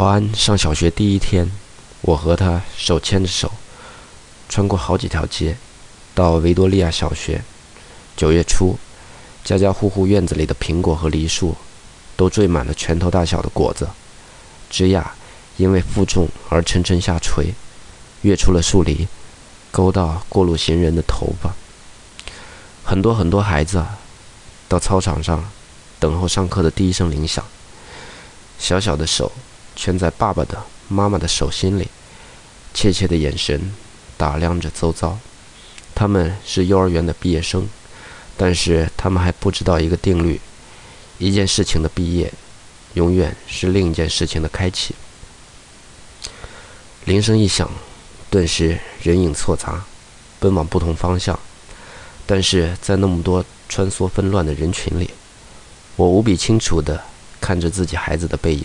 华安上小学第一天，我和他手牵着手，穿过好几条街，到维多利亚小学。九月初，家家户户院子里的苹果和梨树，都缀满了拳头大小的果子，枝桠因为负重而沉沉下垂，跃出了树篱，勾到过路行人的头发。很多很多孩子，到操场上，等候上课的第一声铃响。小小的手圈在爸爸的、妈妈的手心里，怯怯的眼神打量着周遭。他们是幼儿园的毕业生，但是他们还不知道一个定律：一件事情的毕业，永远是另一件事情的开启。铃声一响，顿时人影错杂，奔往不同方向。但是在那么多穿梭纷乱的人群里，我无比清楚地看着自己孩子的背影，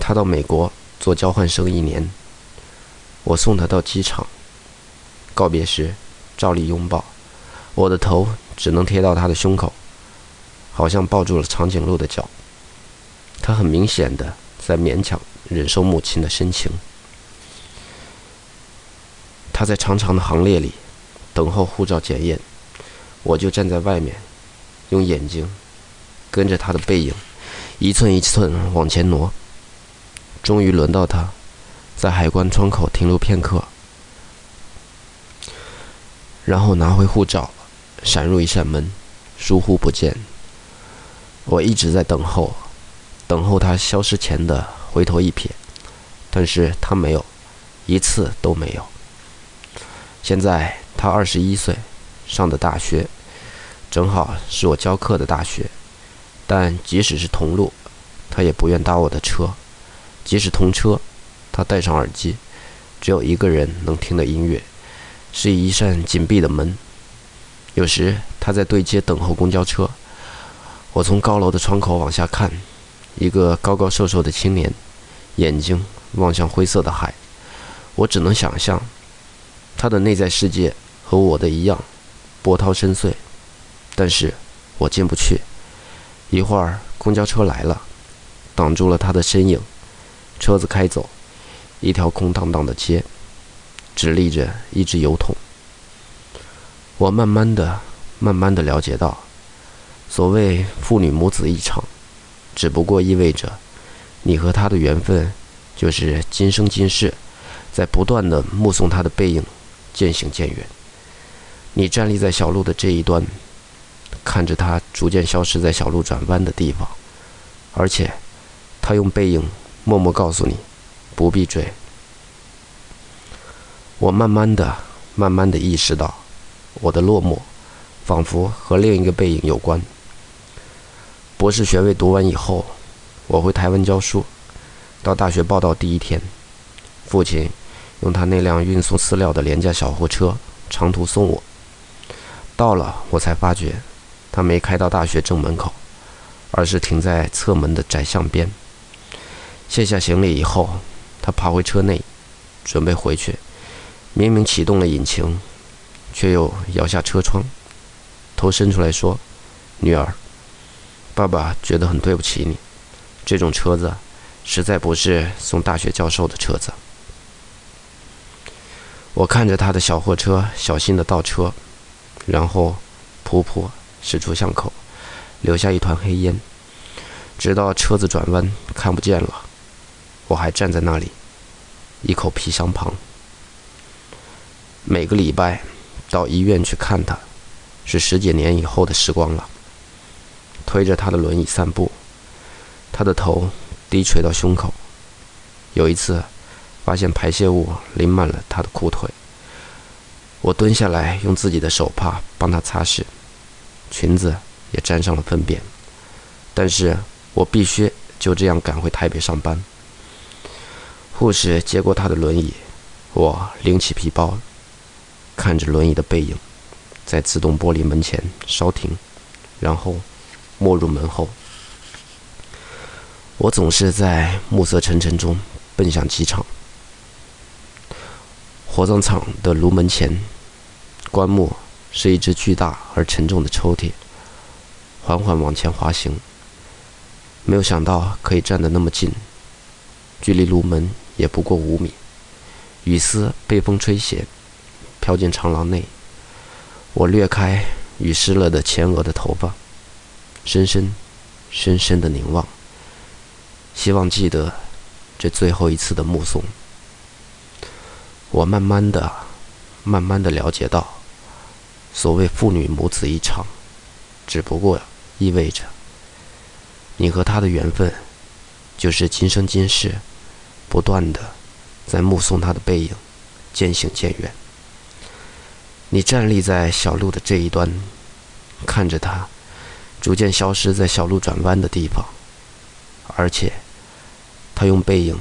他到美国做交换生一年。我送他到机场，告别时照例拥抱，我的头只能贴到他的胸口，好像抱住了长颈鹿的脚。他很明显的在勉强忍受母亲的深情。他在长长的行列里等候护照检验。我就站在外面，用眼睛跟着他的背影，一寸一寸往前挪。终于轮到他，在海关窗口停留片刻，然后拿回护照，闪入一扇门，疏忽不见。我一直在等候，等候他消失前的回头一瞥，但是他没有，一次都没有。现在他二十一岁。上的大学，正好是我教课的大学，但即使是同路，他也不愿搭我的车；即使同车，他戴上耳机，只有一个人能听的音乐，是一扇紧闭的门。有时他在对街等候公交车，我从高楼的窗口往下看，一个高高瘦瘦的青年，眼睛望向灰色的海，我只能想象，他的内在世界和我的一样。波涛深邃，但是我进不去。一会儿，公交车来了，挡住了他的身影。车子开走，一条空荡荡的街，只立着一只油桶。我慢慢的、慢慢的了解到，所谓父女母子一场，只不过意味着，你和他的缘分，就是今生今世，在不断的目送他的背影渐行渐远。你站立在小路的这一端，看着他逐渐消失在小路转弯的地方，而且，他用背影默默告诉你，不必追。我慢慢的、慢慢的意识到，我的落寞，仿佛和另一个背影有关。博士学位读完以后，我回台湾教书，到大学报到第一天，父亲用他那辆运送饲料的廉价小货车长途送我。到了，我才发觉，他没开到大学正门口，而是停在侧门的窄巷边。卸下行李以后，他爬回车内，准备回去。明明启动了引擎，却又摇下车窗，头伸出来说：“女儿，爸爸觉得很对不起你。这种车子，实在不是送大学教授的车子。”我看着他的小货车，小心的倒车。然后，噗噗驶出巷口，留下一团黑烟。直到车子转弯看不见了，我还站在那里，一口皮箱旁。每个礼拜到医院去看他，是十几年以后的时光了。推着他的轮椅散步，他的头低垂到胸口。有一次，发现排泄物淋满了他的裤腿。我蹲下来，用自己的手帕帮他擦拭，裙子也沾上了粪便。但是我必须就这样赶回台北上班。护士接过他的轮椅，我拎起皮包，看着轮椅的背影，在自动玻璃门前稍停，然后没入门后。我总是在暮色沉沉中奔向机场。火葬场的炉门前，棺木是一只巨大而沉重的抽屉，缓缓往前滑行。没有想到可以站得那么近，距离炉门也不过五米。雨丝被风吹斜，飘进长廊内。我掠开雨湿了的前额的头发，深深、深深的凝望，希望记得这最后一次的目送。我慢慢的、慢慢的了解到，所谓父女母子一场，只不过意味着。你和他的缘分，就是今生今世，不断的在目送他的背影渐行渐远。你站立在小路的这一端，看着他逐渐消失在小路转弯的地方，而且他用背影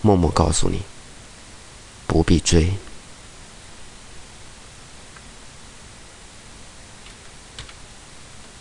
默默告诉你，不必追。